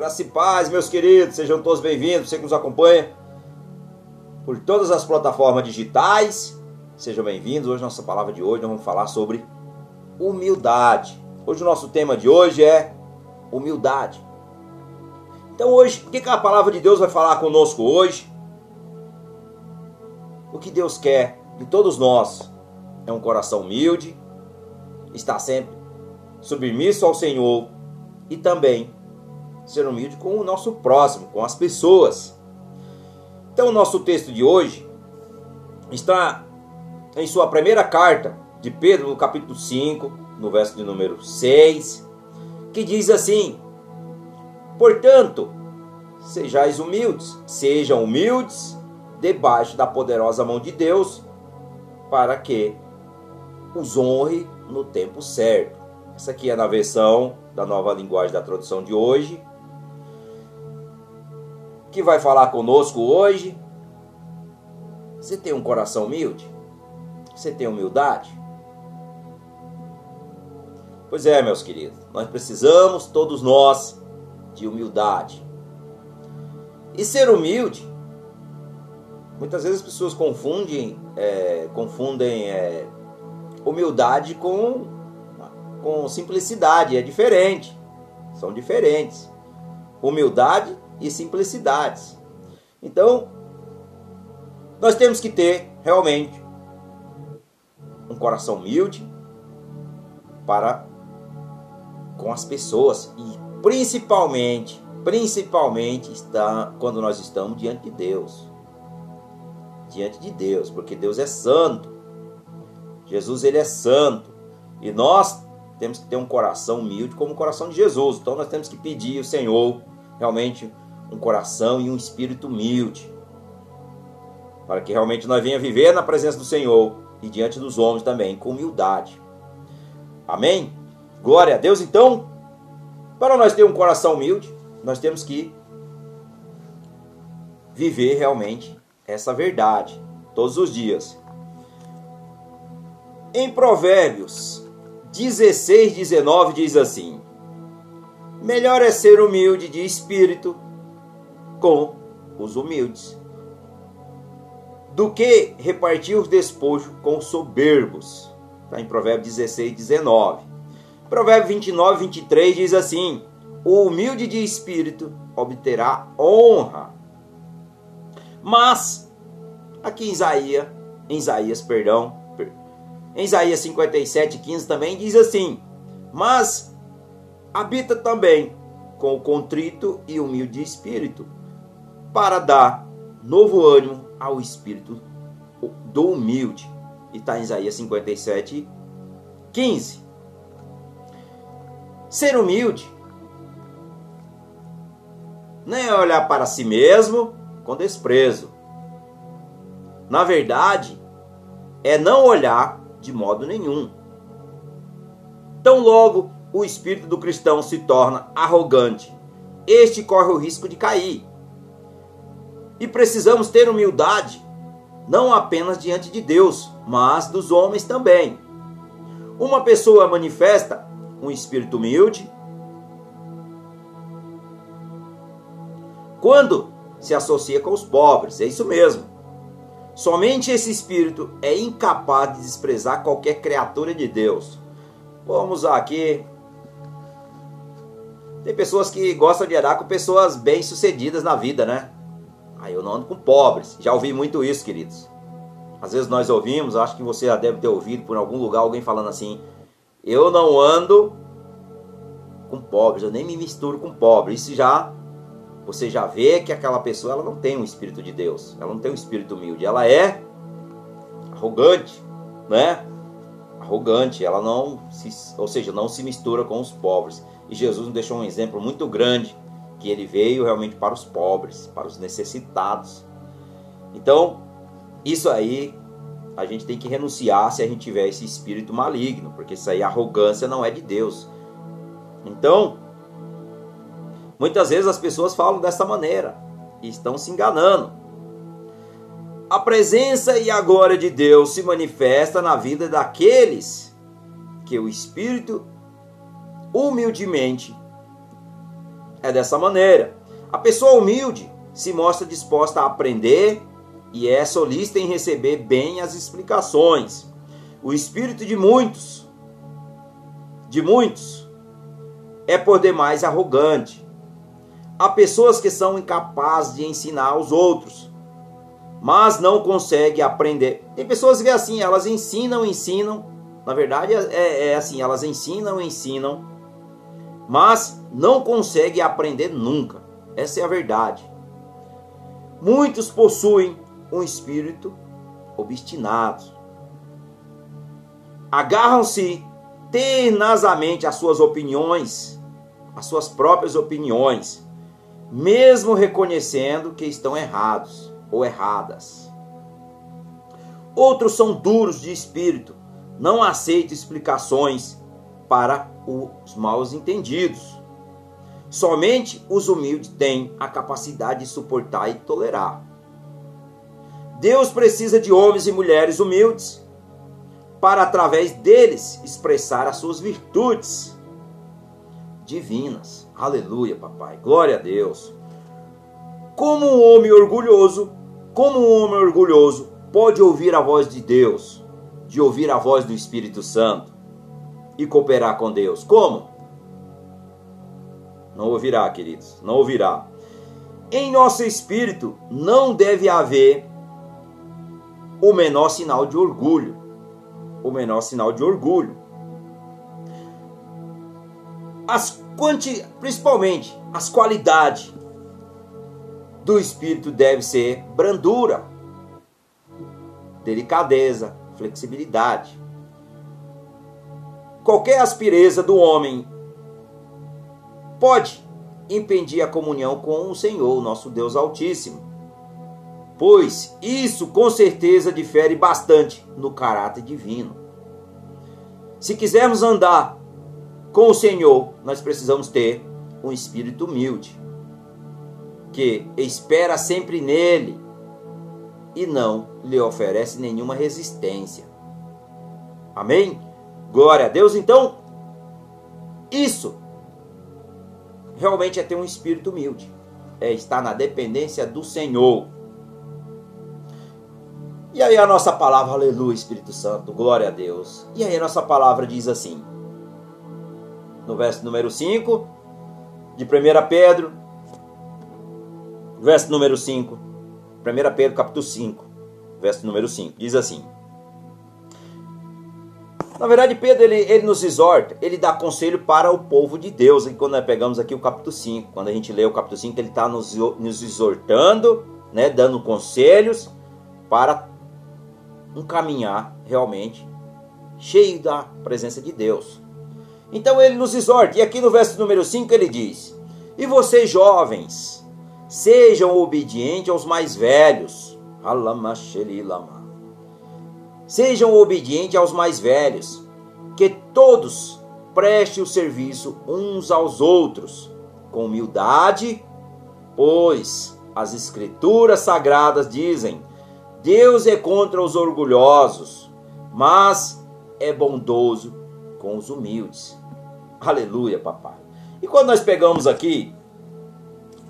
Graça e paz, meus queridos, sejam todos bem-vindos. Você que nos acompanha por todas as plataformas digitais, sejam bem-vindos. Hoje, nossa palavra de hoje, nós vamos falar sobre humildade. Hoje, o nosso tema de hoje é humildade. Então, hoje, o que a palavra de Deus vai falar conosco hoje? O que Deus quer de todos nós é um coração humilde, está sempre submisso ao Senhor e também ser humilde com o nosso próximo, com as pessoas. Então, o nosso texto de hoje está em sua primeira carta de Pedro, no capítulo 5, no verso de número 6, que diz assim: Portanto, sejais humildes, sejam humildes debaixo da poderosa mão de Deus, para que os honre no tempo certo. Essa aqui é na versão da nova linguagem da tradução de hoje. Que vai falar conosco hoje. Você tem um coração humilde? Você tem humildade? Pois é, meus queridos, nós precisamos, todos nós, de humildade. E ser humilde, muitas vezes as pessoas confundem, é, confundem é, humildade com, com simplicidade. É diferente. São diferentes. Humildade e simplicidade. Então, nós temos que ter realmente um coração humilde para com as pessoas e principalmente, principalmente está quando nós estamos diante de Deus. Diante de Deus, porque Deus é santo. Jesus ele é santo e nós temos que ter um coração humilde como o coração de Jesus. Então nós temos que pedir ao Senhor realmente um coração e um espírito humilde para que realmente nós venha viver na presença do Senhor e diante dos homens também com humildade. Amém? Glória a Deus. Então, para nós ter um coração humilde, nós temos que viver realmente essa verdade todos os dias. Em Provérbios 16, 19 diz assim: Melhor é ser humilde de espírito com os humildes, do que repartir os despojos com os soberbos. Está em Provérbios 16, 19. Provérbio 29, 23 diz assim: O humilde de espírito obterá honra. Mas, aqui em Isaías, em Isaías, perdão, em Isaías 57, 15 também diz assim: Mas habita também com o contrito e humilde espírito, para dar novo ânimo ao espírito do humilde. E está em Isaías 57, 15. Ser humilde não é olhar para si mesmo com desprezo. Na verdade, é não olhar de modo nenhum. Tão logo o espírito do cristão se torna arrogante, este corre o risco de cair. E precisamos ter humildade, não apenas diante de Deus, mas dos homens também. Uma pessoa manifesta um espírito humilde quando se associa com os pobres, é isso mesmo. Somente esse espírito é incapaz de desprezar qualquer criatura de Deus. Vamos aqui. Tem pessoas que gostam de andar com pessoas bem-sucedidas na vida, né? Aí eu não ando com pobres. Já ouvi muito isso, queridos. Às vezes nós ouvimos, acho que você já deve ter ouvido por algum lugar alguém falando assim: Eu não ando com pobres, eu nem me misturo com pobres. Isso já você já vê que aquela pessoa ela não tem um espírito de Deus, ela não tem um espírito humilde, ela é arrogante, né? Arrogante, ela não se, ou seja, não se mistura com os pobres. E Jesus nos deixou um exemplo muito grande que ele veio realmente para os pobres, para os necessitados. Então, isso aí a gente tem que renunciar se a gente tiver esse espírito maligno, porque isso aí arrogância não é de Deus. Então, Muitas vezes as pessoas falam dessa maneira e estão se enganando. A presença e a glória de Deus se manifesta na vida daqueles que o Espírito humildemente é dessa maneira. A pessoa humilde se mostra disposta a aprender e é solista em receber bem as explicações. O espírito de muitos, de muitos, é por demais arrogante. Há pessoas que são incapazes de ensinar aos outros, mas não conseguem aprender. Tem pessoas que é assim, elas ensinam, ensinam. Na verdade é, é assim, elas ensinam, ensinam, mas não conseguem aprender nunca. Essa é a verdade. Muitos possuem um espírito obstinado. Agarram-se tenazamente às suas opiniões, às suas próprias opiniões, mesmo reconhecendo que estão errados ou erradas. Outros são duros de espírito, não aceitam explicações para os mal entendidos. Somente os humildes têm a capacidade de suportar e tolerar. Deus precisa de homens e mulheres humildes para, através deles, expressar as suas virtudes divinas. Aleluia, papai. Glória a Deus. Como um homem orgulhoso, como um homem orgulhoso pode ouvir a voz de Deus, de ouvir a voz do Espírito Santo e cooperar com Deus? Como? Não ouvirá, queridos, não ouvirá. Em nosso espírito não deve haver o menor sinal de orgulho. O menor sinal de orgulho. As quanti, principalmente as qualidades do espírito deve ser brandura, delicadeza, flexibilidade. Qualquer aspireza do homem pode impedir a comunhão com o Senhor, nosso Deus Altíssimo pois isso com certeza difere bastante no caráter divino. Se quisermos andar com o Senhor, nós precisamos ter um espírito humilde, que espera sempre nele e não lhe oferece nenhuma resistência. Amém? Glória a Deus. Então, isso realmente é ter um espírito humilde, é estar na dependência do Senhor. E aí a nossa palavra, aleluia, Espírito Santo, glória a Deus. E aí a nossa palavra diz assim, no verso número 5 de 1 Pedro, verso número 5, 1 Pedro capítulo 5, verso número 5, diz assim. Na verdade, Pedro ele, ele nos exorta, ele dá conselho para o povo de Deus. E quando nós pegamos aqui o capítulo 5, quando a gente lê o capítulo 5, ele está nos, nos exortando, né, dando conselhos para um caminhar realmente cheio da presença de Deus. Então ele nos exorta, e aqui no verso número 5 ele diz: E vocês jovens, sejam obedientes aos mais velhos. Sejam obedientes aos mais velhos, que todos prestem o serviço uns aos outros, com humildade, pois as Escrituras sagradas dizem: Deus é contra os orgulhosos, mas é bondoso com os humildes. Aleluia, papai. E quando nós pegamos aqui,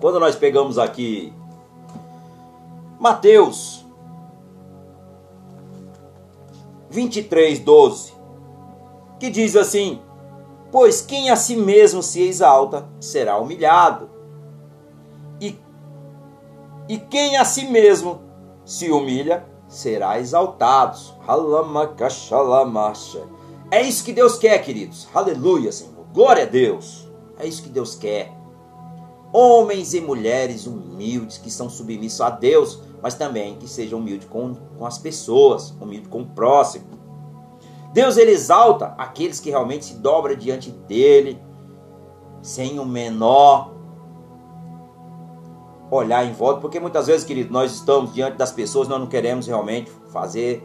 quando nós pegamos aqui Mateus 23, 12, que diz assim: Pois quem a si mesmo se exalta será humilhado, e, e quem a si mesmo se humilha, será exaltado. É isso que Deus quer, queridos. Aleluia, Senhor. Glória a Deus. É isso que Deus quer. Homens e mulheres humildes que são submissos a Deus, mas também que sejam humildes com, com as pessoas, humildes com o próximo. Deus ele exalta aqueles que realmente se dobram diante dele, sem o menor olhar em volta, porque muitas vezes, querido, nós estamos diante das pessoas, nós não queremos realmente fazer,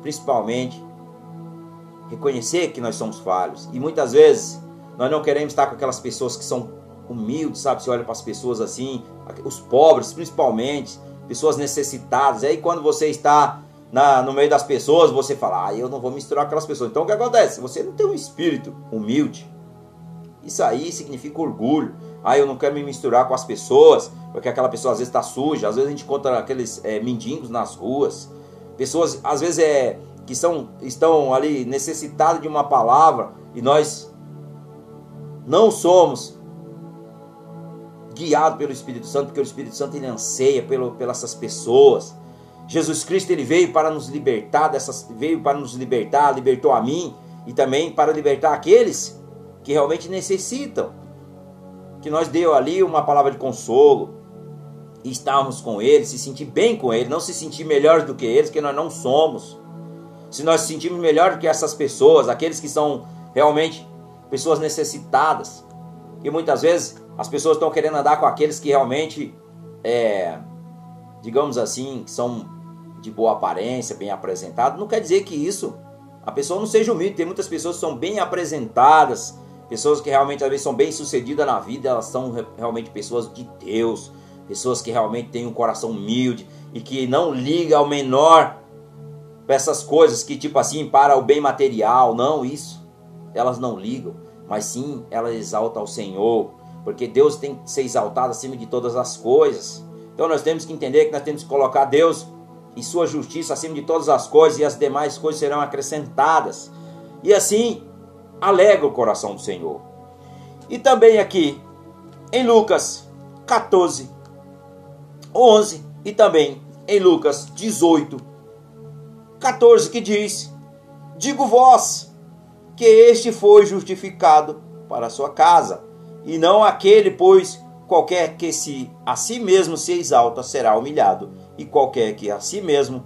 principalmente, reconhecer que nós somos falhos. E muitas vezes nós não queremos estar com aquelas pessoas que são humildes, sabe? Você olha para as pessoas assim, os pobres principalmente, pessoas necessitadas. Aí quando você está na, no meio das pessoas, você fala, ah, eu não vou misturar aquelas pessoas. Então o que acontece? Você não tem um espírito humilde. Isso aí significa orgulho. Ah, eu não quero me misturar com as pessoas, porque aquela pessoa às vezes está suja. Às vezes a gente encontra aqueles é, mendigos nas ruas. Pessoas, às vezes, é, que são, estão ali necessitadas de uma palavra e nós não somos guiados pelo Espírito Santo, porque o Espírito Santo ele anseia pelo, pelas essas pessoas. Jesus Cristo ele veio para nos libertar dessas, veio para nos libertar, libertou a mim e também para libertar aqueles que realmente necessitam. Que nós deu ali uma palavra de consolo, e estarmos com eles, se sentir bem com eles, não se sentir melhor do que eles, que nós não somos. Se nós se sentirmos melhor do que essas pessoas, aqueles que são realmente pessoas necessitadas, e muitas vezes as pessoas estão querendo andar com aqueles que realmente, é, digamos assim, são de boa aparência, bem apresentado, não quer dizer que isso a pessoa não seja humilde. Tem muitas pessoas que são bem apresentadas, pessoas que realmente às vezes são bem sucedidas na vida, elas são realmente pessoas de Deus, pessoas que realmente têm um coração humilde e que não liga ao menor para essas coisas que tipo assim para o bem material, não isso. Elas não ligam, mas sim elas exaltam ao Senhor, porque Deus tem que ser exaltado acima de todas as coisas. Então nós temos que entender que nós temos que colocar Deus e sua justiça acima de todas as coisas, e as demais coisas serão acrescentadas. E assim alegra o coração do Senhor. E também aqui em Lucas 14, 11 e também em Lucas 18, 14 que diz: Digo vós que este foi justificado para a sua casa, e não aquele, pois qualquer que se a si mesmo se exalta será humilhado, e qualquer que a si mesmo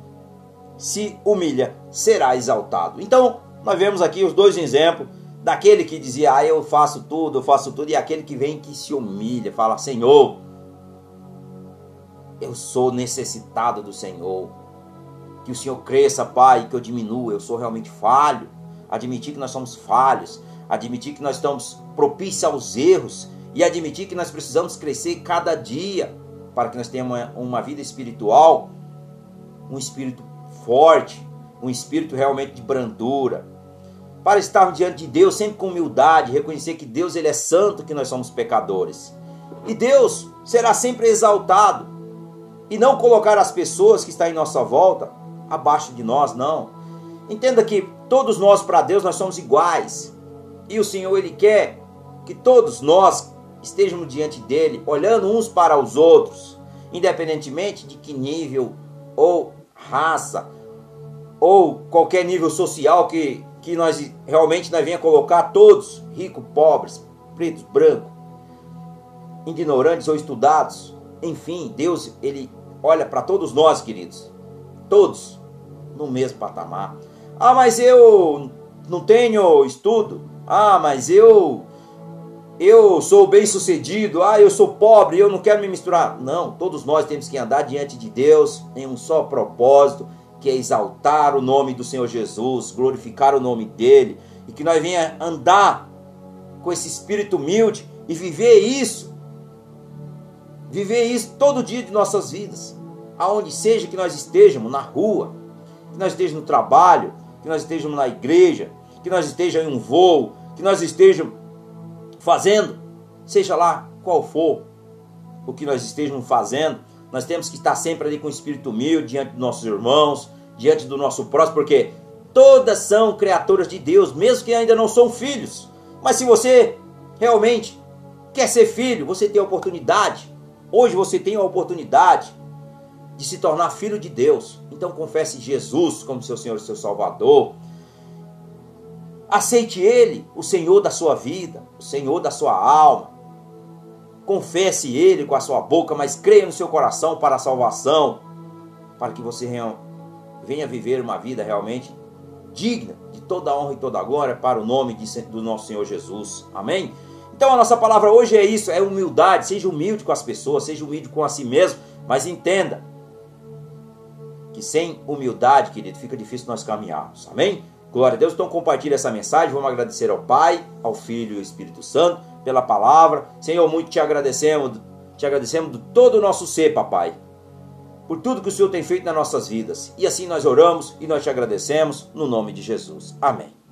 se humilha será exaltado. Então, nós vemos aqui os dois exemplos daquele que dizia, ah, eu faço tudo, eu faço tudo, e aquele que vem que se humilha, fala, Senhor, eu sou necessitado do Senhor. Que o Senhor cresça, Pai, que eu diminua, eu sou realmente falho. Admitir que nós somos falhos, admitir que nós estamos propícios aos erros e admitir que nós precisamos crescer cada dia para que nós tenhamos uma, vida espiritual, um espírito forte, um espírito realmente de brandura, para estarmos diante de Deus sempre com humildade, reconhecer que Deus ele é santo, que nós somos pecadores. E Deus será sempre exaltado e não colocar as pessoas que estão em nossa volta abaixo de nós, não. Entenda que todos nós para Deus nós somos iguais. E o Senhor ele quer que todos nós estejamos diante dele, olhando uns para os outros, independentemente de que nível ou raça ou qualquer nível social que, que nós realmente nós venha colocar todos, ricos, pobres, pretos, brancos, ignorantes ou estudados, enfim, Deus ele olha para todos nós, queridos, todos no mesmo patamar. Ah, mas eu não tenho estudo. Ah, mas eu eu sou bem sucedido, ah, eu sou pobre, eu não quero me misturar. Não, todos nós temos que andar diante de Deus em um só propósito, que é exaltar o nome do Senhor Jesus, glorificar o nome dele, e que nós venha andar com esse espírito humilde e viver isso. Viver isso todo dia de nossas vidas. Aonde seja que nós estejamos, na rua, que nós estejamos no trabalho, que nós estejamos na igreja, que nós estejamos em um voo, que nós estejamos fazendo, seja lá qual for o que nós estejamos fazendo, nós temos que estar sempre ali com o espírito humilde diante dos nossos irmãos, diante do nosso próximo, porque todas são criaturas de Deus, mesmo que ainda não são filhos. Mas se você realmente quer ser filho, você tem a oportunidade. Hoje você tem a oportunidade de se tornar filho de Deus. Então confesse Jesus como seu Senhor e seu Salvador. Aceite Ele, o Senhor da sua vida, o Senhor da sua alma. Confesse Ele com a sua boca, mas creia no seu coração para a salvação, para que você venha viver uma vida realmente digna de toda a honra e toda a glória para o nome de, do nosso Senhor Jesus. Amém? Então a nossa palavra hoje é isso, é humildade. Seja humilde com as pessoas, seja humilde com a si mesmo, mas entenda que sem humildade, querido, fica difícil nós caminharmos. Amém? Glória a Deus. Então compartilhe essa mensagem. Vamos agradecer ao Pai, ao Filho e ao Espírito Santo pela palavra. Senhor, muito te agradecemos, te agradecemos de todo o nosso ser, papai. Por tudo que o Senhor tem feito nas nossas vidas. E assim nós oramos e nós te agradecemos no nome de Jesus. Amém.